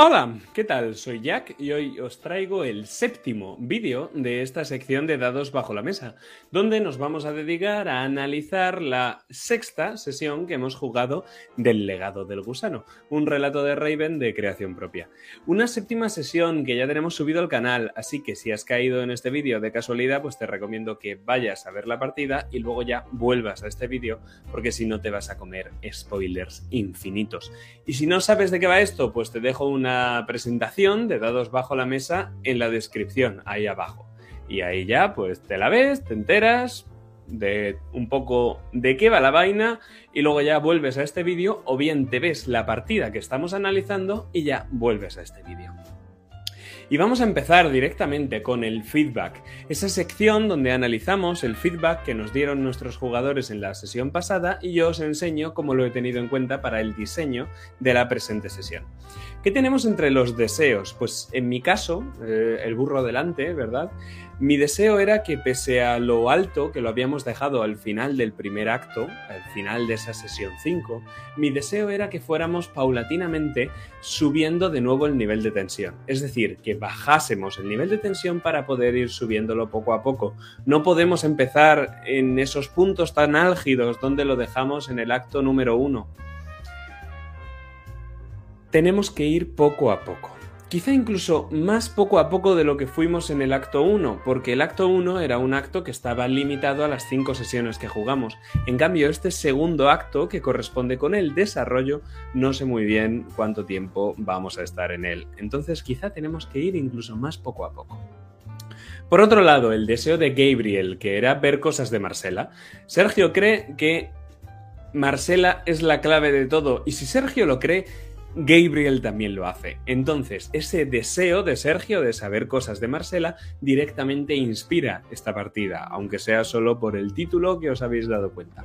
Hola, ¿qué tal? Soy Jack y hoy os traigo el séptimo vídeo de esta sección de dados bajo la mesa, donde nos vamos a dedicar a analizar la sexta sesión que hemos jugado del legado del gusano, un relato de Raven de creación propia. Una séptima sesión que ya tenemos subido al canal, así que si has caído en este vídeo de casualidad, pues te recomiendo que vayas a ver la partida y luego ya vuelvas a este vídeo, porque si no te vas a comer spoilers infinitos. Y si no sabes de qué va esto, pues te dejo una presentación de dados bajo la mesa en la descripción, ahí abajo. Y ahí ya, pues te la ves, te enteras de un poco de qué va la vaina y luego ya vuelves a este vídeo o bien te ves la partida que estamos analizando y ya vuelves a este vídeo. Y vamos a empezar directamente con el feedback, esa sección donde analizamos el feedback que nos dieron nuestros jugadores en la sesión pasada y yo os enseño cómo lo he tenido en cuenta para el diseño de la presente sesión. ¿Qué tenemos entre los deseos? Pues en mi caso, eh, el burro delante, ¿verdad? Mi deseo era que pese a lo alto que lo habíamos dejado al final del primer acto, al final de esa sesión 5, mi deseo era que fuéramos paulatinamente subiendo de nuevo el nivel de tensión. Es decir, bajásemos el nivel de tensión para poder ir subiéndolo poco a poco. No podemos empezar en esos puntos tan álgidos donde lo dejamos en el acto número 1. Tenemos que ir poco a poco. Quizá incluso más poco a poco de lo que fuimos en el acto 1, porque el acto 1 era un acto que estaba limitado a las 5 sesiones que jugamos. En cambio, este segundo acto, que corresponde con el desarrollo, no sé muy bien cuánto tiempo vamos a estar en él. Entonces quizá tenemos que ir incluso más poco a poco. Por otro lado, el deseo de Gabriel, que era ver cosas de Marcela. Sergio cree que Marcela es la clave de todo, y si Sergio lo cree, Gabriel también lo hace. Entonces, ese deseo de Sergio de saber cosas de Marcela directamente inspira esta partida, aunque sea solo por el título que os habéis dado cuenta.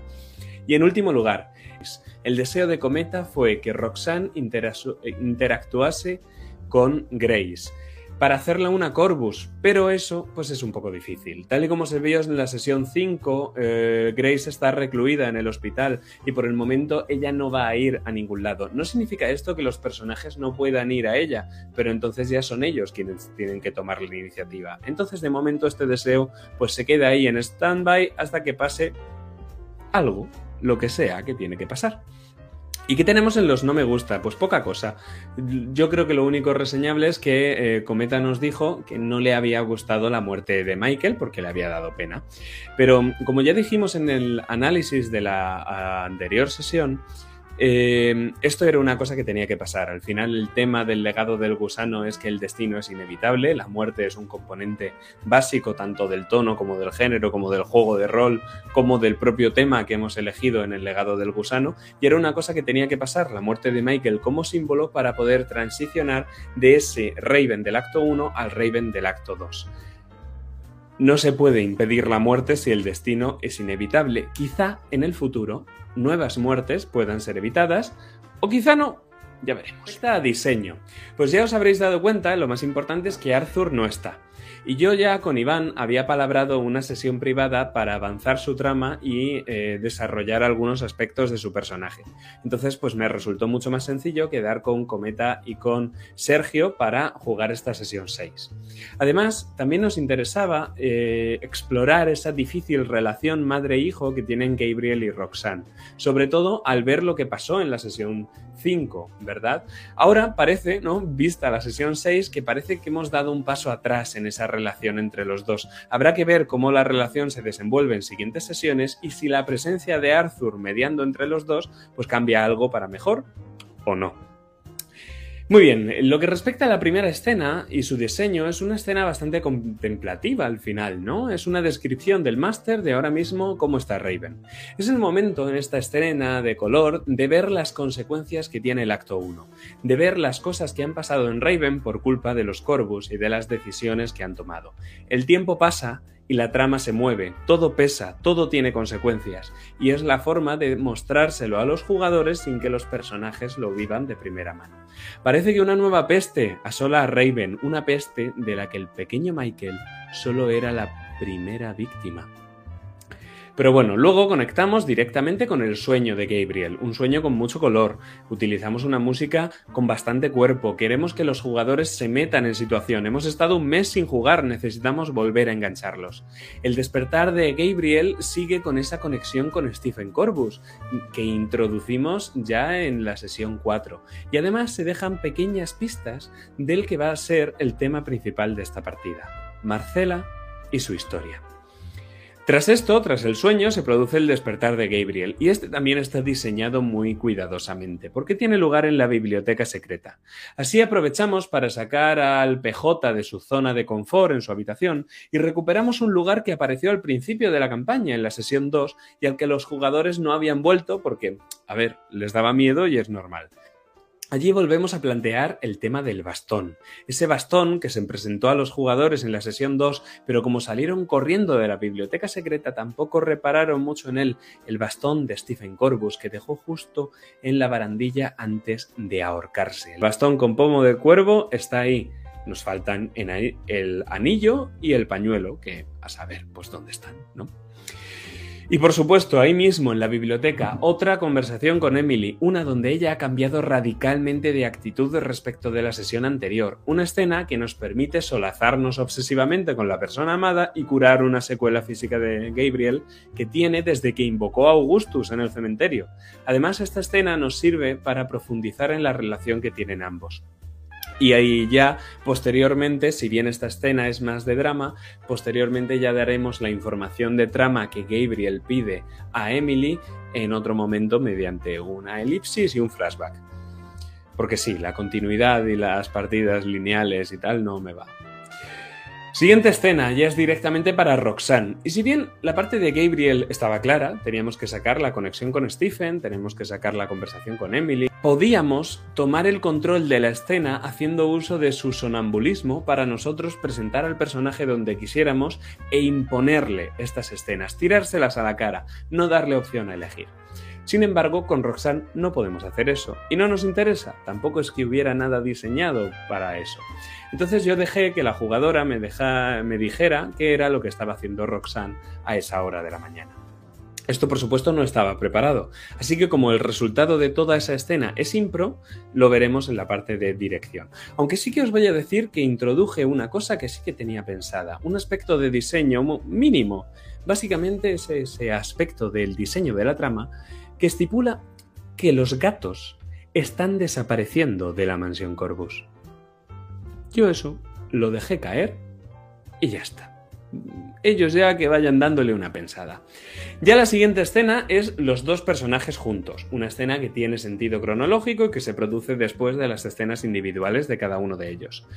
Y en último lugar, el deseo de Cometa fue que Roxanne interactuase con Grace para hacerla una Corvus, pero eso pues es un poco difícil. Tal y como se vio en la sesión 5, eh, Grace está recluida en el hospital y por el momento ella no va a ir a ningún lado. No significa esto que los personajes no puedan ir a ella, pero entonces ya son ellos quienes tienen que tomar la iniciativa. Entonces de momento este deseo pues se queda ahí en stand-by hasta que pase algo, lo que sea que tiene que pasar. ¿Y qué tenemos en los no me gusta? Pues poca cosa. Yo creo que lo único reseñable es que eh, Cometa nos dijo que no le había gustado la muerte de Michael porque le había dado pena. Pero como ya dijimos en el análisis de la anterior sesión, eh, esto era una cosa que tenía que pasar. Al final el tema del legado del gusano es que el destino es inevitable, la muerte es un componente básico tanto del tono como del género, como del juego de rol, como del propio tema que hemos elegido en el legado del gusano, y era una cosa que tenía que pasar, la muerte de Michael como símbolo para poder transicionar de ese Raven del acto 1 al Raven del acto 2. No se puede impedir la muerte si el destino es inevitable. Quizá en el futuro nuevas muertes puedan ser evitadas o quizá no. Ya veremos. Está diseño. Pues ya os habréis dado cuenta, lo más importante es que Arthur no está. Y yo ya con Iván había palabrado una sesión privada para avanzar su trama y eh, desarrollar algunos aspectos de su personaje. Entonces, pues me resultó mucho más sencillo quedar con Cometa y con Sergio para jugar esta sesión 6. Además, también nos interesaba eh, explorar esa difícil relación madre-hijo que tienen Gabriel y Roxanne, sobre todo al ver lo que pasó en la sesión 5, ¿verdad? Ahora parece, ¿no? Vista la sesión 6, que parece que hemos dado un paso atrás en esa relación entre los dos. Habrá que ver cómo la relación se desenvuelve en siguientes sesiones y si la presencia de Arthur mediando entre los dos, pues cambia algo para mejor o no. Muy bien, lo que respecta a la primera escena y su diseño es una escena bastante contemplativa al final, ¿no? Es una descripción del máster de ahora mismo cómo está Raven. Es el momento en esta escena de color de ver las consecuencias que tiene el acto 1, de ver las cosas que han pasado en Raven por culpa de los Corvus y de las decisiones que han tomado. El tiempo pasa y la trama se mueve, todo pesa, todo tiene consecuencias, y es la forma de mostrárselo a los jugadores sin que los personajes lo vivan de primera mano. Parece que una nueva peste asola a Raven, una peste de la que el pequeño Michael solo era la primera víctima. Pero bueno, luego conectamos directamente con el sueño de Gabriel, un sueño con mucho color. Utilizamos una música con bastante cuerpo, queremos que los jugadores se metan en situación. Hemos estado un mes sin jugar, necesitamos volver a engancharlos. El despertar de Gabriel sigue con esa conexión con Stephen Corbus, que introducimos ya en la sesión 4. Y además se dejan pequeñas pistas del que va a ser el tema principal de esta partida, Marcela y su historia. Tras esto, tras el sueño, se produce el despertar de Gabriel, y este también está diseñado muy cuidadosamente, porque tiene lugar en la biblioteca secreta. Así aprovechamos para sacar al PJ de su zona de confort en su habitación y recuperamos un lugar que apareció al principio de la campaña, en la sesión 2, y al que los jugadores no habían vuelto porque, a ver, les daba miedo y es normal. Allí volvemos a plantear el tema del bastón. Ese bastón que se presentó a los jugadores en la sesión 2, pero como salieron corriendo de la biblioteca secreta tampoco repararon mucho en él, el bastón de Stephen Corbus que dejó justo en la barandilla antes de ahorcarse. El bastón con pomo de cuervo está ahí. Nos faltan el anillo y el pañuelo, que a saber, pues dónde están, ¿no? Y por supuesto, ahí mismo en la biblioteca, otra conversación con Emily, una donde ella ha cambiado radicalmente de actitud respecto de la sesión anterior, una escena que nos permite solazarnos obsesivamente con la persona amada y curar una secuela física de Gabriel que tiene desde que invocó a Augustus en el cementerio. Además, esta escena nos sirve para profundizar en la relación que tienen ambos. Y ahí ya, posteriormente, si bien esta escena es más de drama, posteriormente ya daremos la información de trama que Gabriel pide a Emily en otro momento mediante una elipsis y un flashback. Porque sí, la continuidad y las partidas lineales y tal no me va. Siguiente escena ya es directamente para Roxanne. Y si bien la parte de Gabriel estaba clara, teníamos que sacar la conexión con Stephen, tenemos que sacar la conversación con Emily, podíamos tomar el control de la escena haciendo uso de su sonambulismo para nosotros presentar al personaje donde quisiéramos e imponerle estas escenas, tirárselas a la cara, no darle opción a elegir. Sin embargo, con Roxanne no podemos hacer eso, y no nos interesa, tampoco es que hubiera nada diseñado para eso. Entonces yo dejé que la jugadora me, dijera qué era lo que estaba haciendo Roxanne a esa hora de la mañana. Esto por supuesto no estaba preparado, así que como el resultado de toda esa escena es impro, lo veremos en la parte de dirección. Aunque sí que os voy a decir que introduje una cosa que sí que tenía pensada, un aspecto de diseño mínimo. Básicamente es ese aspecto del diseño de la trama que estipula que los gatos están desapareciendo de la mansión Corbus. Yo eso lo dejé caer y ya está. Ellos ya que vayan dándole una pensada. Ya la siguiente escena es los dos personajes juntos, una escena que tiene sentido cronológico y que se produce después de las escenas individuales de cada uno de ellos.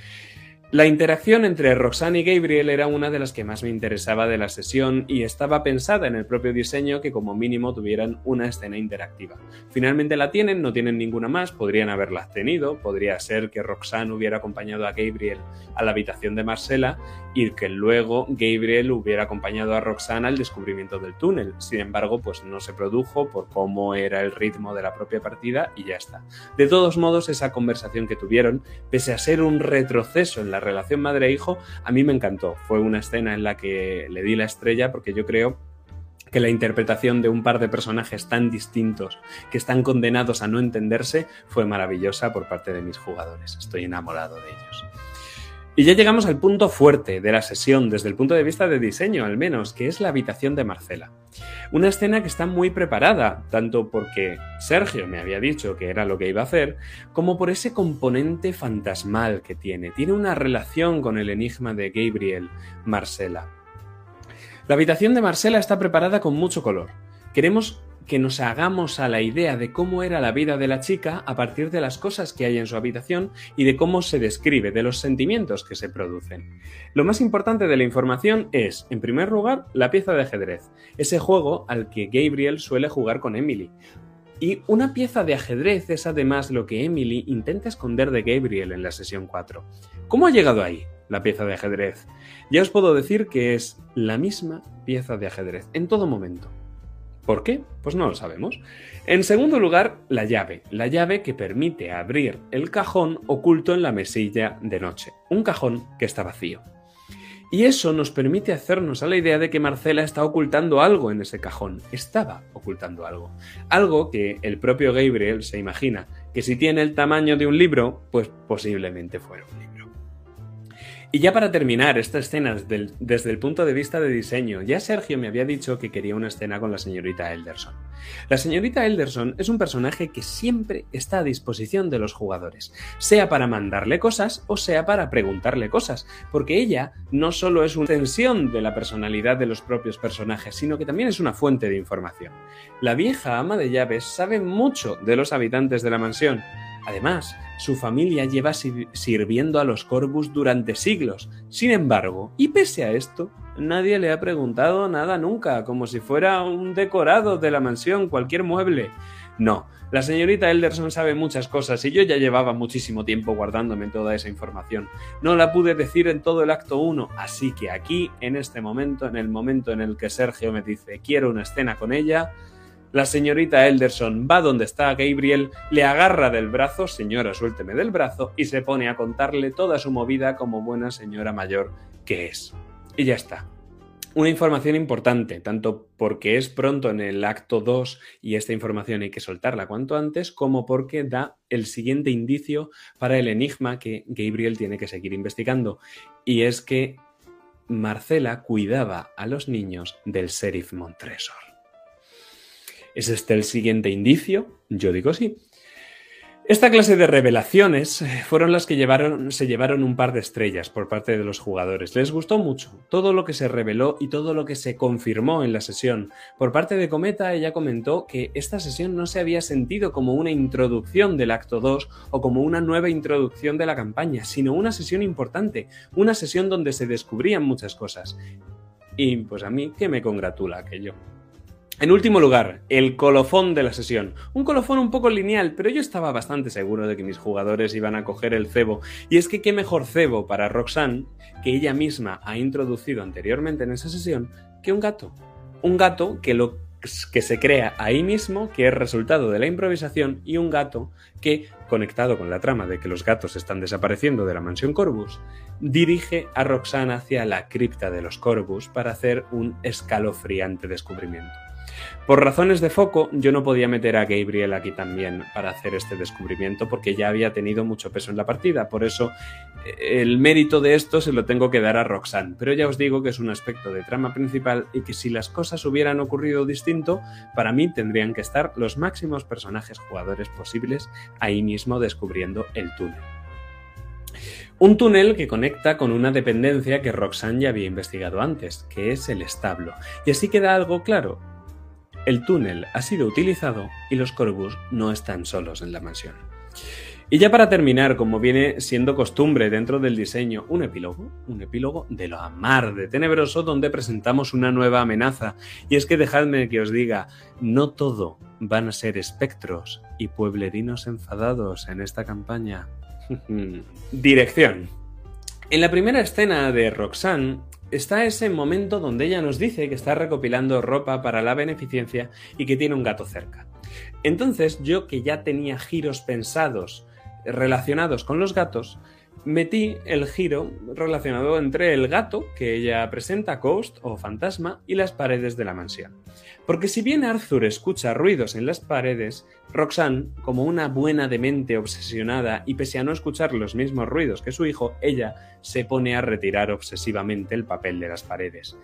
La interacción entre Roxanne y Gabriel era una de las que más me interesaba de la sesión y estaba pensada en el propio diseño que como mínimo tuvieran una escena interactiva. Finalmente la tienen, no tienen ninguna más, podrían haberla tenido, podría ser que Roxanne hubiera acompañado a Gabriel a la habitación de Marcela y que luego Gabriel hubiera acompañado a Roxanne al descubrimiento del túnel. Sin embargo, pues no se produjo por cómo era el ritmo de la propia partida y ya está. De todos modos, esa conversación que tuvieron, pese a ser un retroceso en la relación madre-hijo, a mí me encantó. Fue una escena en la que le di la estrella porque yo creo que la interpretación de un par de personajes tan distintos que están condenados a no entenderse fue maravillosa por parte de mis jugadores. Estoy enamorado de ellos. Y ya llegamos al punto fuerte de la sesión, desde el punto de vista de diseño al menos, que es la habitación de Marcela. Una escena que está muy preparada, tanto porque Sergio me había dicho que era lo que iba a hacer, como por ese componente fantasmal que tiene. Tiene una relación con el enigma de Gabriel, Marcela. La habitación de Marcela está preparada con mucho color. Queremos que nos hagamos a la idea de cómo era la vida de la chica a partir de las cosas que hay en su habitación y de cómo se describe, de los sentimientos que se producen. Lo más importante de la información es, en primer lugar, la pieza de ajedrez, ese juego al que Gabriel suele jugar con Emily. Y una pieza de ajedrez es además lo que Emily intenta esconder de Gabriel en la sesión 4. ¿Cómo ha llegado ahí la pieza de ajedrez? Ya os puedo decir que es la misma pieza de ajedrez en todo momento. ¿Por qué? Pues no lo sabemos. En segundo lugar, la llave. La llave que permite abrir el cajón oculto en la mesilla de noche. Un cajón que está vacío. Y eso nos permite hacernos a la idea de que Marcela está ocultando algo en ese cajón. Estaba ocultando algo. Algo que el propio Gabriel se imagina que si tiene el tamaño de un libro, pues posiblemente fuera un libro. Y ya para terminar esta escena desde el punto de vista de diseño, ya Sergio me había dicho que quería una escena con la señorita Elderson. La señorita Elderson es un personaje que siempre está a disposición de los jugadores, sea para mandarle cosas o sea para preguntarle cosas, porque ella no solo es una extensión de la personalidad de los propios personajes, sino que también es una fuente de información. La vieja ama de llaves sabe mucho de los habitantes de la mansión, Además, su familia lleva sirviendo a los Corvus durante siglos. Sin embargo, y pese a esto, nadie le ha preguntado nada nunca, como si fuera un decorado de la mansión, cualquier mueble. No, la señorita Elderson sabe muchas cosas y yo ya llevaba muchísimo tiempo guardándome toda esa información. No la pude decir en todo el acto 1, así que aquí, en este momento, en el momento en el que Sergio me dice quiero una escena con ella, la señorita Elderson va donde está Gabriel, le agarra del brazo, señora, suélteme del brazo, y se pone a contarle toda su movida como buena señora mayor que es. Y ya está. Una información importante, tanto porque es pronto en el acto 2 y esta información hay que soltarla cuanto antes, como porque da el siguiente indicio para el enigma que Gabriel tiene que seguir investigando. Y es que Marcela cuidaba a los niños del sheriff Montresor. ¿Es este el siguiente indicio? Yo digo sí. Esta clase de revelaciones eh, fueron las que llevaron, se llevaron un par de estrellas por parte de los jugadores. Les gustó mucho todo lo que se reveló y todo lo que se confirmó en la sesión. Por parte de Cometa, ella comentó que esta sesión no se había sentido como una introducción del acto 2 o como una nueva introducción de la campaña, sino una sesión importante, una sesión donde se descubrían muchas cosas. Y pues a mí que me congratula aquello. En último lugar, el colofón de la sesión. Un colofón un poco lineal, pero yo estaba bastante seguro de que mis jugadores iban a coger el cebo. Y es que qué mejor cebo para Roxanne, que ella misma ha introducido anteriormente en esa sesión, que un gato. Un gato que lo que se crea ahí mismo, que es resultado de la improvisación, y un gato que, conectado con la trama de que los gatos están desapareciendo de la mansión Corvus, dirige a Roxanne hacia la cripta de los Corvus para hacer un escalofriante descubrimiento. Por razones de foco, yo no podía meter a Gabriel aquí también para hacer este descubrimiento porque ya había tenido mucho peso en la partida. Por eso eh, el mérito de esto se lo tengo que dar a Roxanne. Pero ya os digo que es un aspecto de trama principal y que si las cosas hubieran ocurrido distinto, para mí tendrían que estar los máximos personajes jugadores posibles ahí mismo descubriendo el túnel. Un túnel que conecta con una dependencia que Roxanne ya había investigado antes, que es el establo. Y así queda algo claro, el túnel ha sido utilizado y los Corvus no están solos en la mansión. Y ya para terminar, como viene siendo costumbre dentro del diseño, un epílogo, un epílogo de lo amar de tenebroso donde presentamos una nueva amenaza. Y es que dejadme que os diga, no todo van a ser espectros y pueblerinos enfadados en esta campaña. Dirección. En la primera escena de Roxanne, está ese momento donde ella nos dice que está recopilando ropa para la beneficencia y que tiene un gato cerca. Entonces yo que ya tenía giros pensados relacionados con los gatos, metí el giro relacionado entre el gato que ella presenta, Ghost o fantasma, y las paredes de la mansión. Porque si bien Arthur escucha ruidos en las paredes, Roxanne, como una buena demente obsesionada y pese a no escuchar los mismos ruidos que su hijo, ella se pone a retirar obsesivamente el papel de las paredes.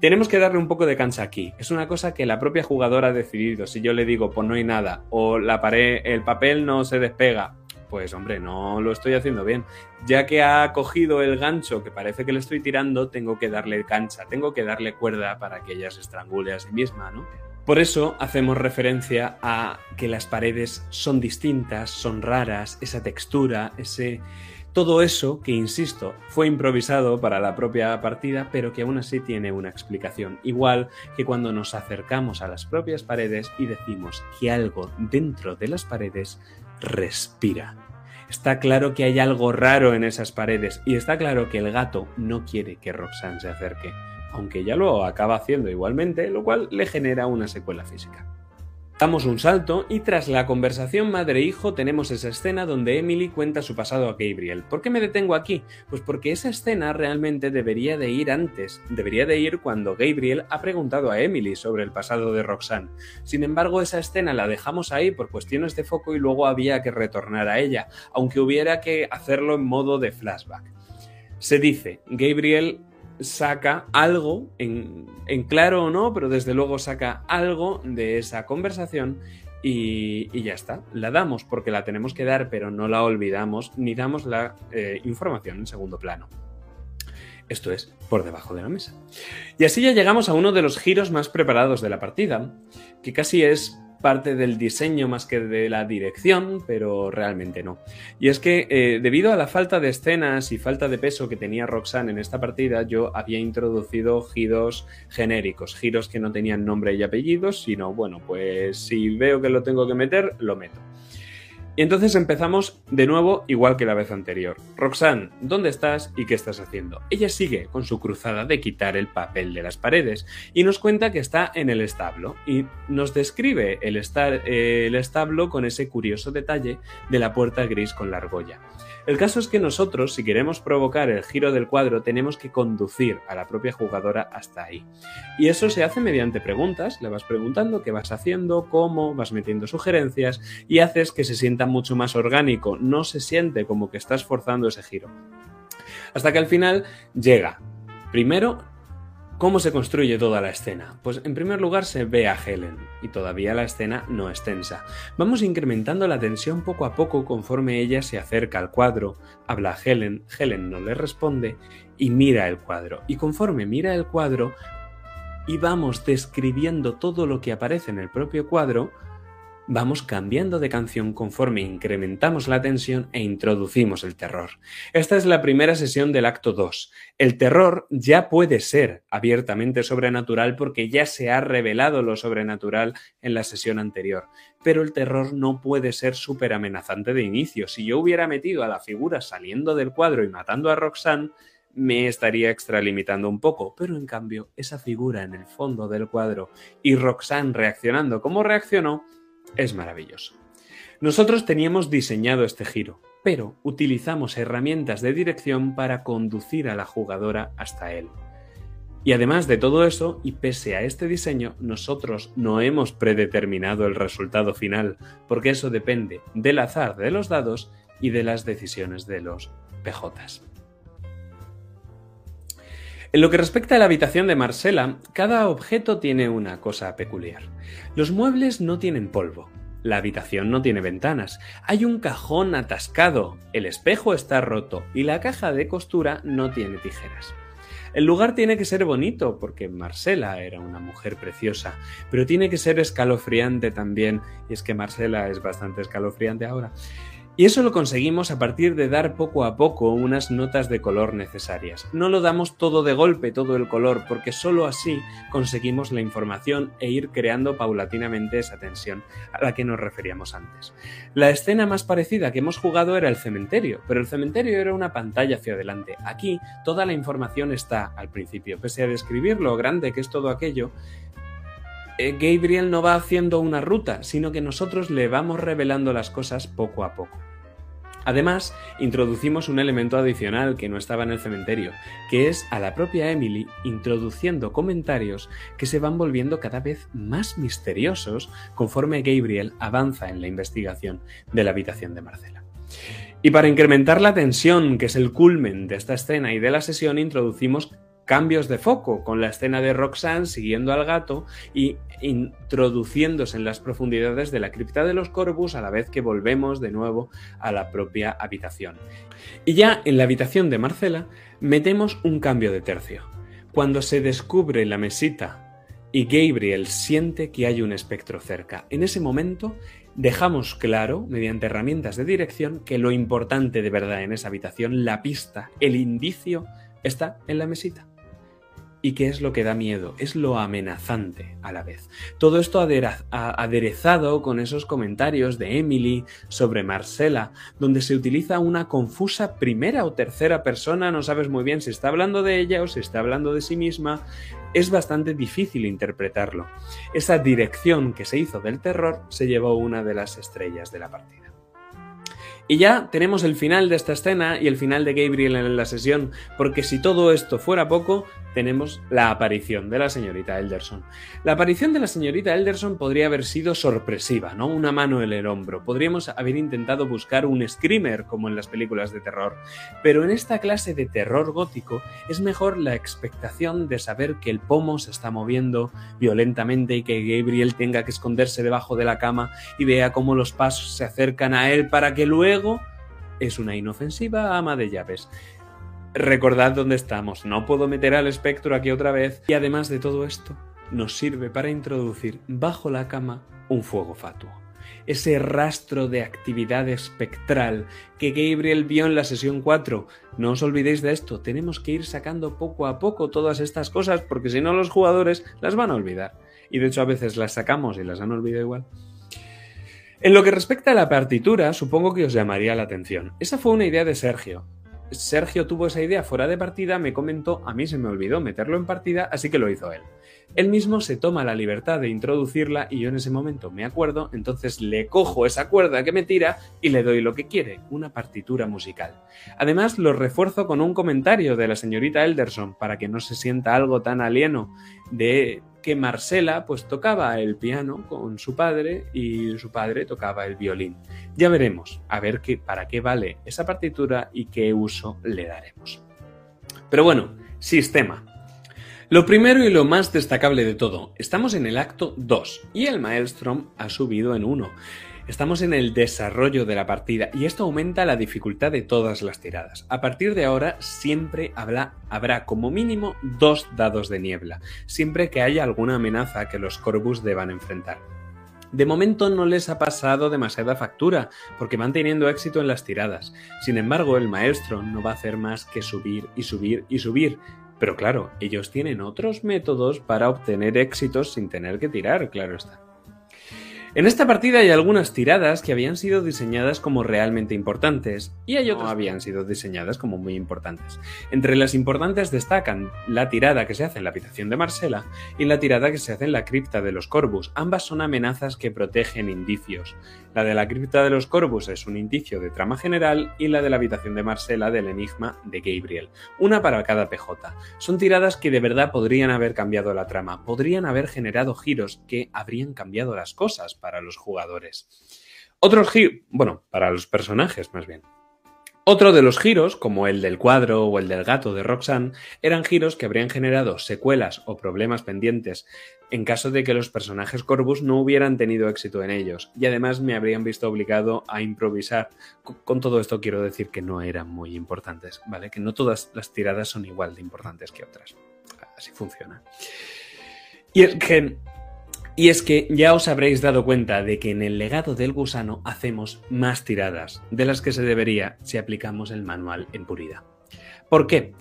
Tenemos que darle un poco de cancha aquí. Es una cosa que la propia jugadora ha decidido. Si yo le digo, pues no hay nada, o la pared, el papel no se despega, pues hombre, no lo estoy haciendo bien. Ya que ha cogido el gancho que parece que le estoy tirando, tengo que darle cancha, tengo que darle cuerda para que ella se estrangule a sí misma, ¿no? Por eso hacemos referencia a que las paredes son distintas, son raras, esa textura, ese... Todo eso que, insisto, fue improvisado para la propia partida, pero que aún así tiene una explicación. Igual que cuando nos acercamos a las propias paredes y decimos que algo dentro de las paredes respira. Está claro que hay algo raro en esas paredes y está claro que el gato no quiere que Roxanne se acerque, aunque ya lo acaba haciendo igualmente, lo cual le genera una secuela física. Damos un salto y tras la conversación madre-hijo tenemos esa escena donde Emily cuenta su pasado a Gabriel. ¿Por qué me detengo aquí? Pues porque esa escena realmente debería de ir antes, debería de ir cuando Gabriel ha preguntado a Emily sobre el pasado de Roxanne. Sin embargo, esa escena la dejamos ahí por cuestiones de foco y luego había que retornar a ella, aunque hubiera que hacerlo en modo de flashback. Se dice, Gabriel saca algo, en, claro o no, pero desde luego saca algo de esa conversación y, ya está. La damos porque la tenemos que dar, pero no la olvidamos ni damos la eh, información en segundo plano. Esto es, por debajo de la mesa. Y así ya llegamos a uno de los giros más preparados de la partida, que casi es parte del diseño más que de la dirección, pero realmente no. Y es que eh, debido a la falta de escenas y falta de peso que tenía Roxanne en esta partida, yo había introducido giros genéricos, giros que no tenían nombre y apellidos, sino, bueno, pues si veo que lo tengo que meter, lo meto. Y entonces empezamos de nuevo igual que la vez anterior. Roxanne, ¿dónde estás y qué estás haciendo? Ella sigue con su cruzada de quitar el papel de las paredes y nos cuenta que está en el establo y nos describe el, el establo con ese curioso detalle de la puerta gris con la argolla. El caso es que nosotros, si queremos provocar el giro del cuadro, tenemos que conducir a la propia jugadora hasta ahí. Y eso se hace mediante preguntas, le vas preguntando qué vas haciendo, cómo, vas metiendo sugerencias y haces que se sienta mucho más orgánico, no se siente como que estás forzando ese giro. Hasta que al final llega. Primero ¿Cómo se construye toda la escena? Pues en primer lugar se ve a Helen, y todavía la escena no es tensa. Vamos incrementando la tensión poco a poco conforme ella se acerca al cuadro, habla a Helen, Helen no le responde y mira el cuadro. Y conforme mira el cuadro y vamos describiendo todo lo que aparece en el propio cuadro, vamos cambiando de canción conforme incrementamos la tensión e introducimos el terror. Esta es la primera sesión del acto 2. El terror ya puede ser abiertamente sobrenatural porque ya se ha revelado lo sobrenatural en la sesión anterior, pero el terror no puede ser súper amenazante de inicio. Si yo hubiera metido a la figura saliendo del cuadro y matando a Roxanne, me estaría extralimitando un poco, pero en cambio esa figura en el fondo del cuadro y Roxanne reaccionando como reaccionó, es maravilloso. Nosotros teníamos diseñado este giro, pero utilizamos herramientas de dirección para conducir a la jugadora hasta él. Y además de todo eso, y pese a este diseño, nosotros no hemos predeterminado el resultado final, porque eso depende del azar de los dados y de las decisiones de los PJs. En lo que respecta a la habitación de Marcela, cada objeto tiene una cosa peculiar. Los muebles no tienen polvo, la habitación no tiene ventanas, hay un cajón atascado, el espejo está roto y la caja de costura no tiene tijeras. El lugar tiene que ser bonito, porque Marcela era una mujer preciosa, pero tiene que ser escalofriante también, y es que Marcela es bastante escalofriante ahora. Y eso lo conseguimos a partir de dar poco a poco unas notas de color necesarias. No lo damos todo de golpe, todo el color, porque solo así conseguimos la información e ir creando paulatinamente esa tensión a la que nos referíamos antes. La escena más parecida que hemos jugado era el cementerio, pero el cementerio era una pantalla hacia adelante. Aquí toda la información está al principio, pese a describir lo grande que es todo aquello, eh, Gabriel no va haciendo una ruta, sino que nosotros le vamos revelando las cosas poco a poco. Además, introducimos un elemento adicional que no estaba en el cementerio, que es a la propia Emily introduciendo comentarios que se van volviendo cada vez más misteriosos conforme Gabriel avanza en la investigación de la habitación de Marcela. Y para incrementar la tensión, que es el culmen de esta escena y de la sesión, introducimos cambios de foco con la escena de Roxanne siguiendo al gato y introduciéndose en las profundidades de la cripta de los Corvus a la vez que volvemos de nuevo a la propia habitación. Y ya en la habitación de Marcela metemos un cambio de tercio. Cuando se descubre la mesita y Gabriel siente que hay un espectro cerca, en ese momento dejamos claro, mediante herramientas de dirección, que lo importante de verdad en esa habitación, la pista, el indicio, está en la mesita. ¿Y qué es lo que da miedo? Es lo amenazante a la vez. Todo esto aderezado con esos comentarios de Emily sobre Marcela, donde se utiliza una confusa primera o tercera persona, no sabes muy bien si está hablando de ella o si está hablando de sí misma, es bastante difícil interpretarlo. Esa dirección que se hizo del terror se llevó una de las estrellas de la partida. Y ya tenemos el final de esta escena y el final de Gabriel en la sesión, porque si todo esto fuera poco, tenemos la aparición de la señorita Elderson. La aparición de la señorita Elderson podría haber sido sorpresiva, ¿no? Una mano en el hombro. Podríamos haber intentado buscar un screamer como en las películas de terror. Pero en esta clase de terror gótico es mejor la expectación de saber que el pomo se está moviendo violentamente y que Gabriel tenga que esconderse debajo de la cama y vea cómo los pasos se acercan a él para que luego es una inofensiva ama de llaves. Recordad dónde estamos, no puedo meter al espectro aquí otra vez. Y además de todo esto, nos sirve para introducir bajo la cama un fuego fatuo. Ese rastro de actividad espectral que Gabriel vio en la sesión 4. No os olvidéis de esto, tenemos que ir sacando poco a poco todas estas cosas porque si no los jugadores las van a olvidar. Y de hecho a veces las sacamos y las han olvidado igual. En lo que respecta a la partitura, supongo que os llamaría la atención. Esa fue una idea de Sergio. Sergio tuvo esa idea fuera de partida, me comentó, a mí se me olvidó meterlo en partida, así que lo hizo él. Él mismo se toma la libertad de introducirla y yo en ese momento me acuerdo, entonces le cojo esa cuerda que me tira y le doy lo que quiere, una partitura musical. Además lo refuerzo con un comentario de la señorita Elderson para que no se sienta algo tan alieno de que Marcela pues tocaba el piano con su padre y su padre tocaba el violín. Ya veremos a ver qué, para qué vale esa partitura y qué uso le daremos. Pero bueno, sistema. Lo primero y lo más destacable de todo, estamos en el acto 2 y el Maelstrom ha subido en 1. Estamos en el desarrollo de la partida y esto aumenta la dificultad de todas las tiradas. A partir de ahora siempre habrá, como mínimo dos dados de niebla, siempre que haya alguna amenaza que los Corvus deban enfrentar. De momento no les ha pasado demasiada factura, porque van teniendo éxito en las tiradas. Sin embargo, el maestro no va a hacer más que subir y subir y subir. Pero claro, ellos tienen otros métodos para obtener éxitos sin tener que tirar, claro está. En esta partida hay algunas tiradas que habían sido diseñadas como realmente importantes y hay otras que habían sido diseñadas como muy importantes. Entre las importantes destacan la tirada que se hace en la habitación de Marcela y la tirada que se hace en la cripta de los Corvus. Ambas son amenazas que protegen indicios. La de la cripta de los Corvus es un indicio de trama general y la de la habitación de Marcela del enigma de Gabriel. Una para cada PJ. Son tiradas que de verdad podrían haber cambiado la trama, podrían haber generado giros que habrían cambiado las cosas para los jugadores. Otros giros, bueno, para los personajes más bien. Otro de los giros, como el del cuadro o el del gato de Roxanne, eran giros que habrían generado secuelas o problemas pendientes en caso de que los personajes Corvus no hubieran tenido éxito en ellos, y además me habrían visto obligado a improvisar. Con todo esto quiero decir que no eran muy importantes, ¿vale? Que no todas las tiradas son igual de importantes que otras. Así funciona. Y es que y es que ya os habréis dado cuenta de que en el legado del gusano hacemos más tiradas de las que se debería si aplicamos el manual en puridad. ¿Por qué?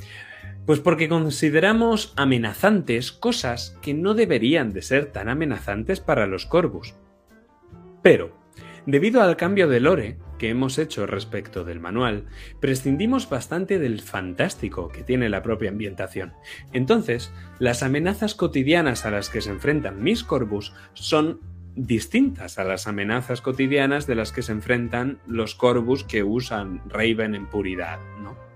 Pues porque consideramos amenazantes cosas que no deberían de ser tan amenazantes para los Corvus. Pero, debido al cambio de lore, que hemos hecho respecto del manual, prescindimos bastante del fantástico que tiene la propia ambientación. Entonces, las amenazas cotidianas a las que se enfrentan mis Corvus son distintas a las amenazas cotidianas de las que se enfrentan los Corvus que usan Raven en puridad, ¿no?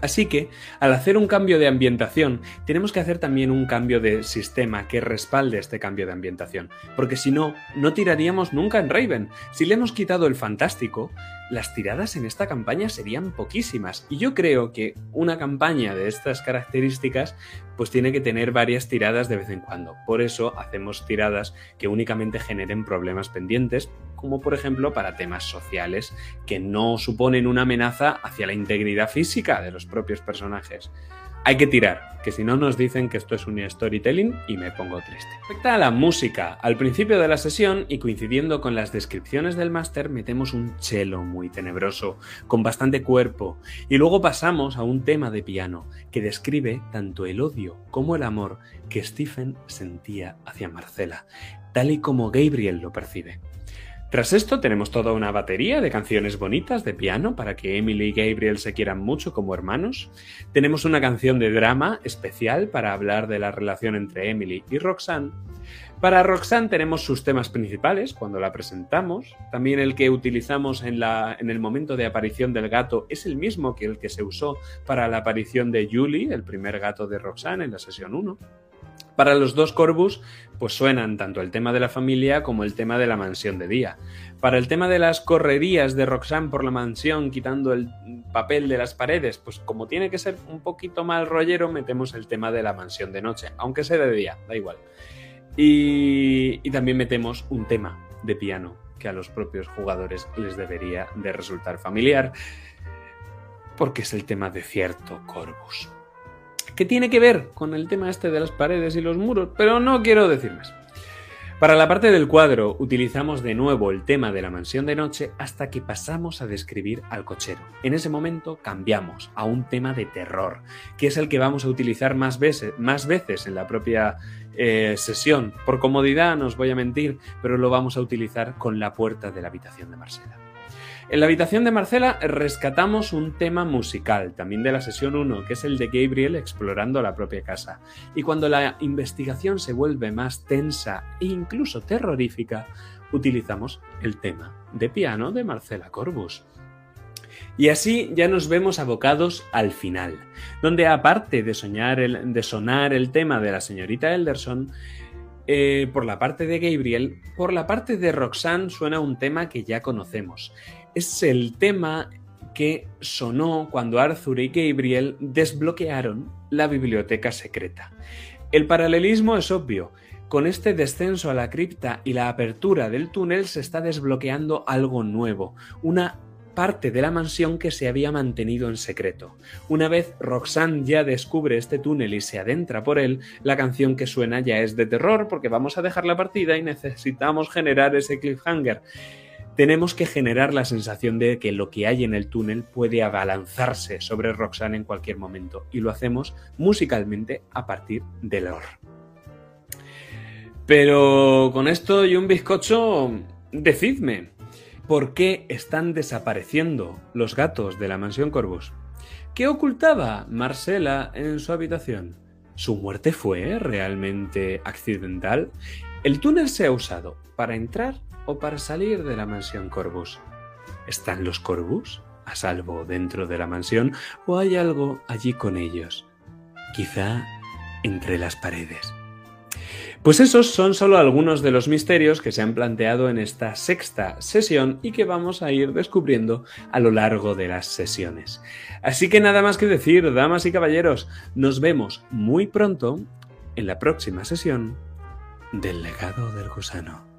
Así que, al hacer un cambio de ambientación, tenemos que hacer también un cambio de sistema que respalde este cambio de ambientación, porque si no, no tiraríamos nunca en Raven. Si le hemos quitado el fantástico, las tiradas en esta campaña serían poquísimas, y yo creo que una campaña de estas características pues tiene que tener varias tiradas de vez en cuando. Por eso hacemos tiradas que únicamente generen problemas pendientes, como por ejemplo para temas sociales que no suponen una amenaza hacia la integridad física de los propios personajes. Hay que tirar, que si no nos dicen que esto es un storytelling y me pongo triste. Respecto a la música, al principio de la sesión y coincidiendo con las descripciones del máster metemos un cello muy tenebroso, con bastante cuerpo, y luego pasamos a un tema de piano que describe tanto el odio como el amor que Stephen sentía hacia Marcela, tal y como Gabriel lo percibe. Tras esto tenemos toda una batería de canciones bonitas de piano para que Emily y Gabriel se quieran mucho como hermanos. Tenemos una canción de drama especial para hablar de la relación entre Emily y Roxanne. Para Roxanne tenemos sus temas principales cuando la presentamos. También el que utilizamos en, el momento de aparición del gato es el mismo que el que se usó para la aparición de Julie, el primer gato de Roxanne en la sesión 1. Para los dos Corvus, pues suenan tanto el tema de la familia como el tema de la mansión de día. Para el tema de las correrías de Roxanne por la mansión, quitando el papel de las paredes, pues como tiene que ser un poquito mal rollero, metemos el tema de la mansión de noche, aunque sea de día, da igual. Y, también metemos un tema de piano que a los propios jugadores les debería de resultar familiar, porque es el tema de cierto Corvus que tiene que ver con el tema este de las paredes y los muros, pero no quiero decir más. Para la parte del cuadro utilizamos de nuevo el tema de la mansión de noche hasta que pasamos a describir al cochero. En ese momento cambiamos a un tema de terror, que es el que vamos a utilizar más veces, más veces en la propia eh, sesión. Por comodidad no os voy a mentir, pero lo vamos a utilizar con la puerta de la habitación de Marcela. En la habitación de Marcela rescatamos un tema musical, también de la sesión 1, que es el de Gabriel explorando la propia casa. Y cuando la investigación se vuelve más tensa e incluso terrorífica, utilizamos el tema de piano de Marcela Corbus. Y así ya nos vemos abocados al final, donde aparte de, sonar el tema de la señorita Elderson, eh, por la parte de Gabriel, por la parte de Roxanne suena un tema que ya conocemos, es el tema que sonó cuando Arthur y Gabriel desbloquearon la biblioteca secreta. El paralelismo es obvio. Con este descenso a la cripta y la apertura del túnel se está desbloqueando algo nuevo, una parte de la mansión que se había mantenido en secreto. Una vez Roxanne ya descubre este túnel y se adentra por él, la canción que suena ya es de terror porque vamos a dejar la partida y necesitamos generar ese cliffhanger tenemos que generar la sensación de que lo que hay en el túnel puede abalanzarse sobre Roxanne en cualquier momento y lo hacemos musicalmente a partir del or. Pero con esto y un bizcocho, decidme, ¿por qué están desapareciendo los gatos de la mansión Corvus? ¿Qué ocultaba Marcela en su habitación? ¿Su muerte fue realmente accidental? El túnel se ha usado para entrar para salir de la mansión Corbus. ¿Están los Corbus a salvo dentro de la mansión o hay algo allí con ellos? Quizá entre las paredes. Pues esos son solo algunos de los misterios que se han planteado en esta sexta sesión y que vamos a ir descubriendo a lo largo de las sesiones. Así que nada más que decir, damas y caballeros, nos vemos muy pronto en la próxima sesión del legado del gusano.